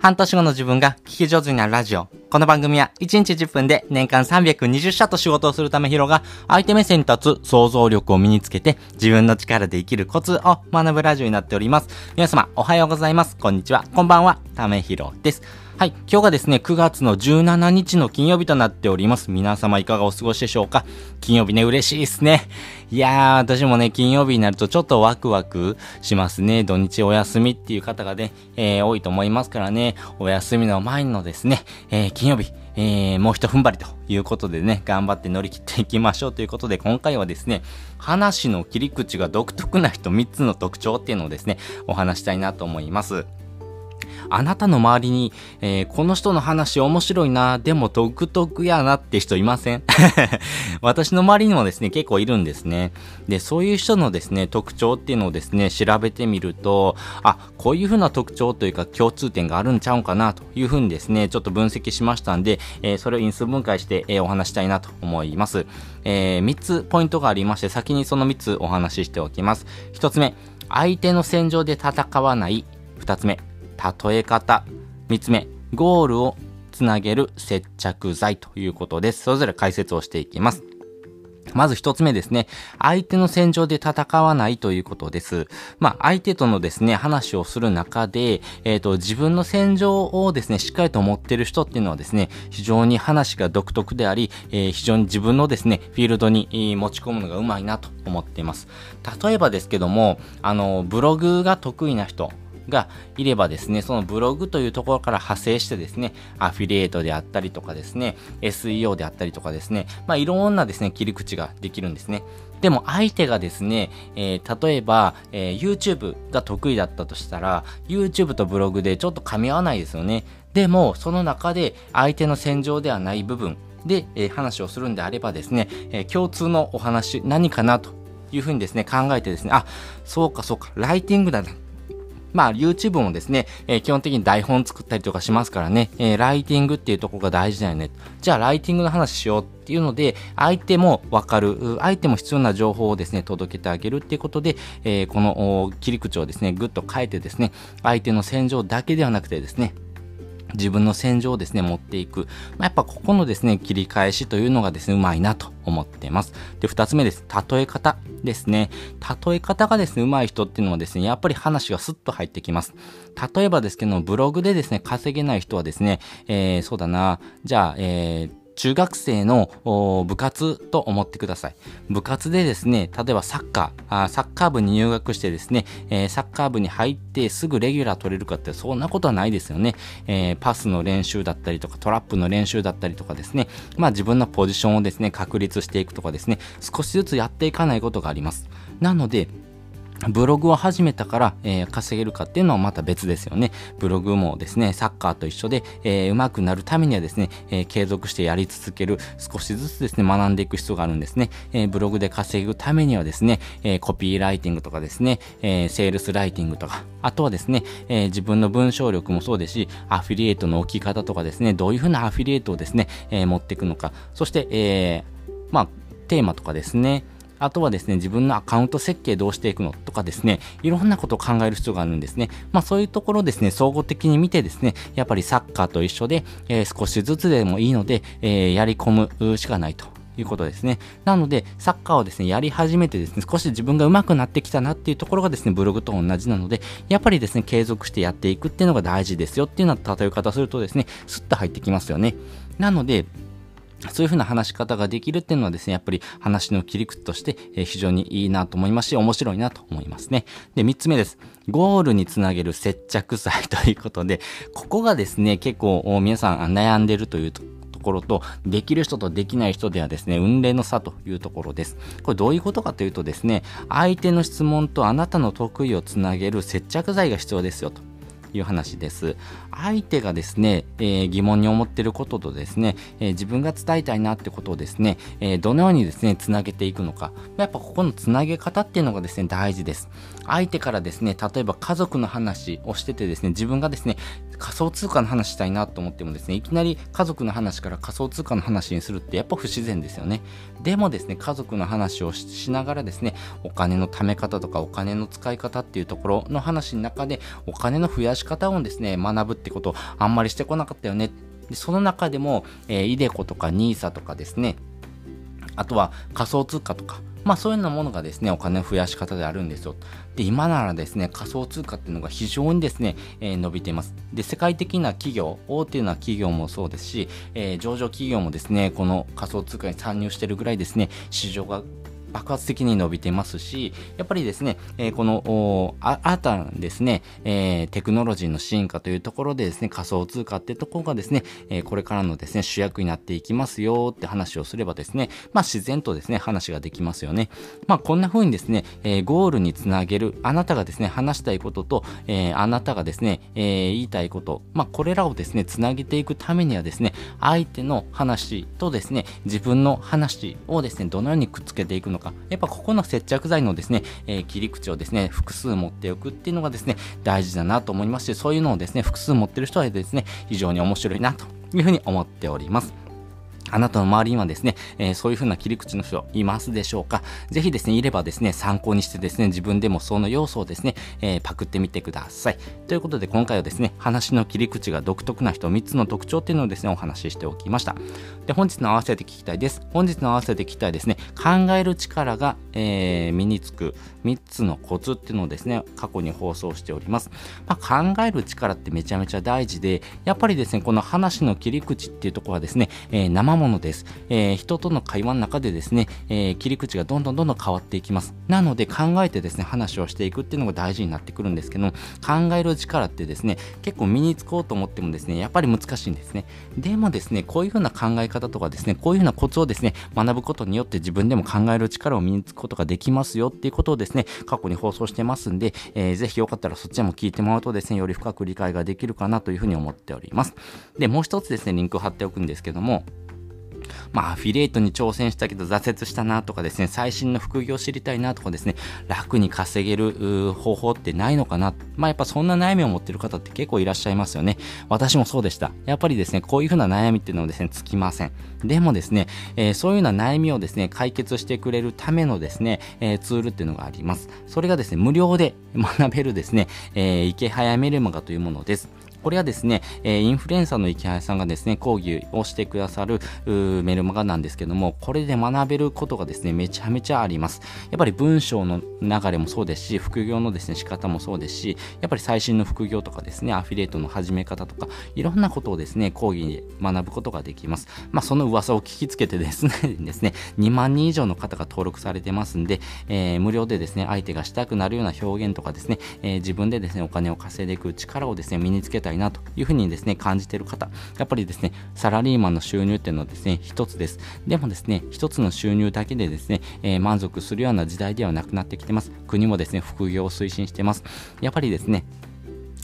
半年後の自分が聞き上手になるラジオ。この番組は1日10分で年間320社と仕事をするため広が相手目線に立つ想像力を身につけて自分の力で生きるコツを学ぶラジオになっております。皆様おはようございます。こんにちは。こんばんは。ためひろです。はい。今日がですね、9月の17日の金曜日となっております。皆様いかがお過ごしでしょうか？金曜日ね、嬉しいですね。いやー、私もね、金曜日になるとちょっとワクワクしますね。土日お休みっていう方がね、えー、多いと思いますからね、お休みの前のですね、えー、金曜日、えー、もう一踏ん張りということでね、頑張って乗り切っていきましょうということで、今回はですね、話の切り口が独特な人3つの特徴っていうのをですね、お話したいなと思います。あなたの周りに、えー、この人の話面白いな、でも独特やなって人いません？私の周りにもですね、結構いるんですね。で、そういう人のですね、特徴っていうのをですね、調べてみると、あ、こういうふうな特徴というか共通点があるんちゃうんかなというふうにですね、ちょっと分析しましたんで、えー、それを因数分解して、えー、お話したいなと思います。え、3つポイントがありまして、先にその3つお話ししておきます。1つ目、相手の戦場で戦わない。2つ目、例え方。3つ目、ゴールをつなげる接着剤ということです。それぞれ解説をしていきます。まず一つ目ですね。相手の戦場で戦わないということです。まあ、相手とのですね、話をする中で、えっ、ー、と、自分の戦場をですね、しっかりと持ってる人っていうのはですね、非常に話が独特であり、えー、非常に自分のですね、フィールドに持ち込むのがうまいなと思っています。例えばですけども、あの、ブログが得意な人、がいればですね、そのブログというところから派生してですね、アフィリエイトであったりとかですね、SEO であったりとかですね、まあいろんなですね、切り口ができるんですね。でも相手がですね、えー、例えば、えー、YouTube が得意だったとしたら、YouTube とブログでちょっと噛み合わないですよね。でも、その中で相手の戦場ではない部分で、えー、話をするんであればですね、え共通のお話何かなというふうにですね、考えてですね、あ、そうかそうか、ライティングだな。まあ、YouTube もですね、えー、基本的に台本作ったりとかしますからね、えー、ライティングっていうとこが大事だよね。じゃあ、ライティングの話しようっていうので、相手もわかる、相手も必要な情報をですね、届けてあげるっていうことで、えー、この切り口をですね、ぐっと変えてですね、相手の戦場だけではなくてですね、自分の戦場をですね、持っていく。まあ、やっぱここのですね、切り返しというのがですね、うまいなと思ってます。で、二つ目です。例え方ですね。例え方がですね、うまい人っていうのはですね、やっぱり話がスッと入ってきます。例えばですけど、ブログでですね、稼げない人はですね、えー、そうだな、じゃあ、えー、中学生の部活と思ってください。部活でですね、例えばサッカー、あサッカー部に入学してですね、えー、サッカー部に入ってすぐレギュラー取れるかってそんなことはないですよね。えー、パスの練習だったりとかトラップの練習だったりとかですね、まあ自分のポジションをですね、確立していくとかですね、少しずつやっていかないことがあります。なので、ブログを始めたから、えー、稼げるかっていうのはまた別ですよね。ブログもですね、サッカーと一緒で、えー、上手くなるためにはですね、えー、継続してやり続ける、少しずつですね、学んでいく必要があるんですね。え、ブログで稼ぐためにはですね、え、コピーライティングとかですね、え、セールスライティングとか、あとはですね、え、自分の文章力もそうですし、アフィリエイトの置き方とかですね、どういうふうなアフィリエイトをですね、え、持っていくのか、そして、え、まあ、テーマとかですね、あとはですね、自分のアカウント設計どうしていくのとかですね、いろんなことを考える必要があるんですね。まあそういうところですね、総合的に見てですね、やっぱりサッカーと一緒で、えー、少しずつでもいいので、えー、やり込むしかないということですね。なので、サッカーをですね、やり始めてですね、少し自分が上手くなってきたなっていうところがですね、ブログと同じなので、やっぱりですね、継続してやっていくっていうのが大事ですよっていうような例え方するとですね、スッと入ってきますよね。なので、そういうふうな話し方ができるっていうのはですね、やっぱり話の切り口として、非常にいいなと思いますし、面白いなと思いますね。で、三つ目です。ゴールにつなげる接着剤ということで、ここがですね、結構皆さん悩んでるというところと、できる人とできない人ではですね、運命の差というところです。これどういうことかというとですね、相手の質問とあなたの得意をつなげる接着剤が必要ですよと。いう話です。相手がですね、えー、疑問に思っていることとですね、えー、自分が伝えたいなってことをですね、えー、どのようにですね、つなげていくのか。やっぱここのつなげ方っていうのがですね、大事です。相手からですね、例えば家族の話をしててですね、自分がですね、仮想通貨の話したいなと思ってもですね、いきなり家族の話から仮想通貨の話にするってやっぱ不自然ですよね。でもですね、家族の話をしながらですね、お金の貯め方とかお金の使い方っていうところの話の中で、お金の増やし方をですね、学ぶってことあんまりしてこなかったよね。でその中でも、えー、イデコとか NISA とかですね、あとは仮想通貨とか、まあそういうようなものがですね、お金の増やし方であるんですよ。で、今ならですね、仮想通貨っていうのが非常にですね、えー、伸びています。で、世界的な企業、大手な企業もそうですし、えー、上場企業もですね、この仮想通貨に参入してるぐらいですね、市場が爆発的に伸びてますし、やっぱりですね、えー、この、新たなですね、えー、テクノロジーの進化というところでですね、仮想通貨ってところがですね、えー、これからのですね、主役になっていきますよって話をすればですね、まあ自然とですね、話ができますよね。まあこんな風にですね、えゴールにつなげる、あなたがですね、話したいことと、えあなたがですね、え言いたいこと、まあこれらをですね、つなげていくためにはですね、相手の話とですね、自分の話をですね、どのようにくっつけていくのか、やっぱここの接着剤のですね、えー、切り口をですね、複数持っておくっていうのがですね、大事だなと思いますし、そういうのをですね、複数持ってる人はですね、非常に面白いなというふうに思っております。あなたの周りにはですね、えー、そういう風な切り口の人いますでしょうか？ぜひですね、いればですね、参考にしてですね、自分でもその要素をですね、えー、パクってみてください。ということで今回はですね、話の切り口が独特な人3つの特徴っていうのをですね、お話ししておきました。で、本日の合わせて聞きたいです。本日の合わせて聞きたいですね、考える力が、えー、身につく3つのコツっていうのをですね、過去に放送しております。まあ、考える力ってめちゃめちゃ大事で、やっぱりですね、この話の切り口っていうところはですね、えー、生ものです。えー、人との会話の中でですね、えー、切り口がどんどんどんどん変わっていきます。なので考えてですね、話をしていくっていうのが大事になってくるんですけど、考える力ってですね、結構身につこうと思ってもですね、やっぱり難しいんですね。でもですね、こういうふうな考え方とかですね、こういうふうなコツをですね、学ぶことによって自分でも考える力を身につくことができますよっていうことをですね、過去に放送してますんで、えー、ぜひよかったらそっちも聞いてもらうとですね、より深く理解ができるかなというふうに思っております。で、もう一つですね、リンクを貼っておくんですけども、まあ、アフィリエイトに挑戦したけど挫折したなとかですね、最新の副業を知りたいなとかですね、楽に稼げる方法ってないのかな。まあ、やっぱそんな悩みを持ってる方って結構いらっしゃいますよね。私もそうでした。やっぱりですね、こういうふうな悩みっていうのはですね、つきません。でもですね、えー、そういうような悩みをですね、解決してくれるためのですね、えー、ツールっていうのがあります。それがですね、無料で学べるですね、えー、池早メルマガというものです。これはですね、えインフルエンサーの池原さんがですね、講義をしてくださるメルマガなんですけども、これで学べることがですね、めちゃめちゃあります。やっぱり文章の流れもそうですし、副業のですね、仕方もそうですし、やっぱり最新の副業とかですね、アフィリエイトの始め方とか、いろんなことをですね、講義で学ぶことができます。まあ、その噂を聞きつけてですね、ですね、2万人以上の方が登録されてますんで、えー、無料でですね、相手がしたくなるような表現とかですね、えー、自分でですね、お金を稼いでいく力をですね、身につけたたいなというふうにですね、感じている方、やっぱりですね、サラリーマンの収入っていうのはですね、一つです。でもですね、一つの収入だけでですね、えー、満足するような時代ではなくなってきてます。国もですね、副業を推進してます。やっぱりですね、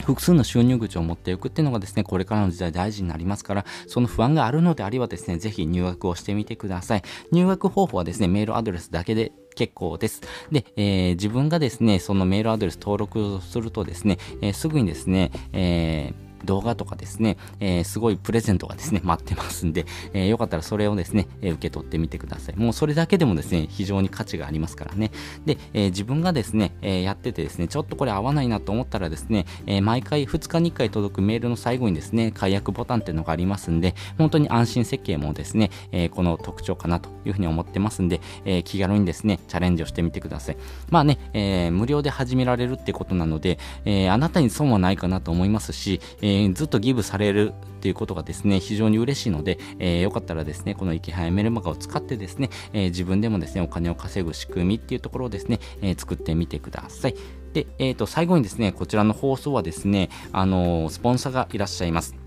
複数の収入口を持っていくっていうのがですね、これからの時代大事になりますから、その不安があるのであればですね、ぜひ入学をしてみてください。入学方法はですね、メールアドレスだけで結構です。で、えー、自分がですね、そのメールアドレス登録するとですね、えー、すぐにですね、えー動画とかですね、えー、すごいプレゼントがですね、待ってますんで、えー、よかったらそれをですね、え、受け取ってみてください。もうそれだけでもですね、非常に価値がありますからね。で、え自分がですね、えやっててですね、ちょっとこれ合わないなと思ったらですね、え毎回2日に1回届くメールの最後にですね、解約ボタンっていうのがありますんで、本当に安心設計もですね、えこの特徴かなというふうに思ってますんで、え気軽にですね、チャレンジをしてみてください。まあね、え無料で始められるってことなので、えあなたに損はないかなと思いますし、えー、ずっとギブされるということがですね、非常に嬉しいので、えー、よかったらですね、この生き早メルマガを使ってですね、えー、自分でもですね、お金を稼ぐ仕組みっていうところをですね、えー、作ってみてください。で、えっ、と、最後にですね、こちらの放送はですね、あのスポンサーがいらっしゃいます。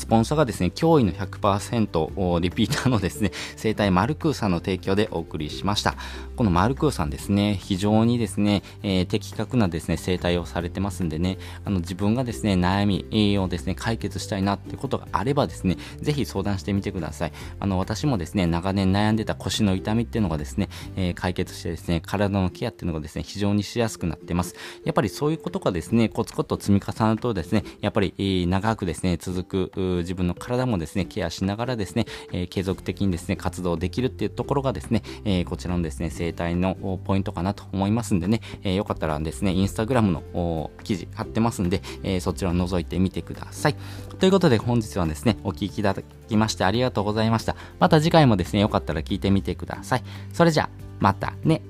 スポンサーがですね、驚異の100%リピーターのですね、生態マルクーさんの提供でお送りしました。このマルクーさんですね、非常にですね、えー、的確なですね、生態をされてますんでね、あの自分がですね、悩みをですね、解決したいなってことがあればですね、ぜひ相談してみてください。あの、私もですね、長年悩んでた腰の痛みっていうのがですね、えー、解決してですね、体のケアっていうのがですね、非常にしやすくなってます。やっぱりそういうことがですね、コツコツと積み重なるとですね、やっぱり、長くですね、続く自分の体もですね、ケアしながらですね、えー、継続的にですね、活動できるっていうところがですね、えー、こちらのですね、生態のポイントかなと思いますんでね、えー、よかったらですね、インスタグラムの記事貼ってますんで、えー、そちらを覗いてみてください。ということで本日はですね、お聴きいただきましてありがとうございました。また次回もですね、よかったら聞いてみてください。それじゃあ、またね。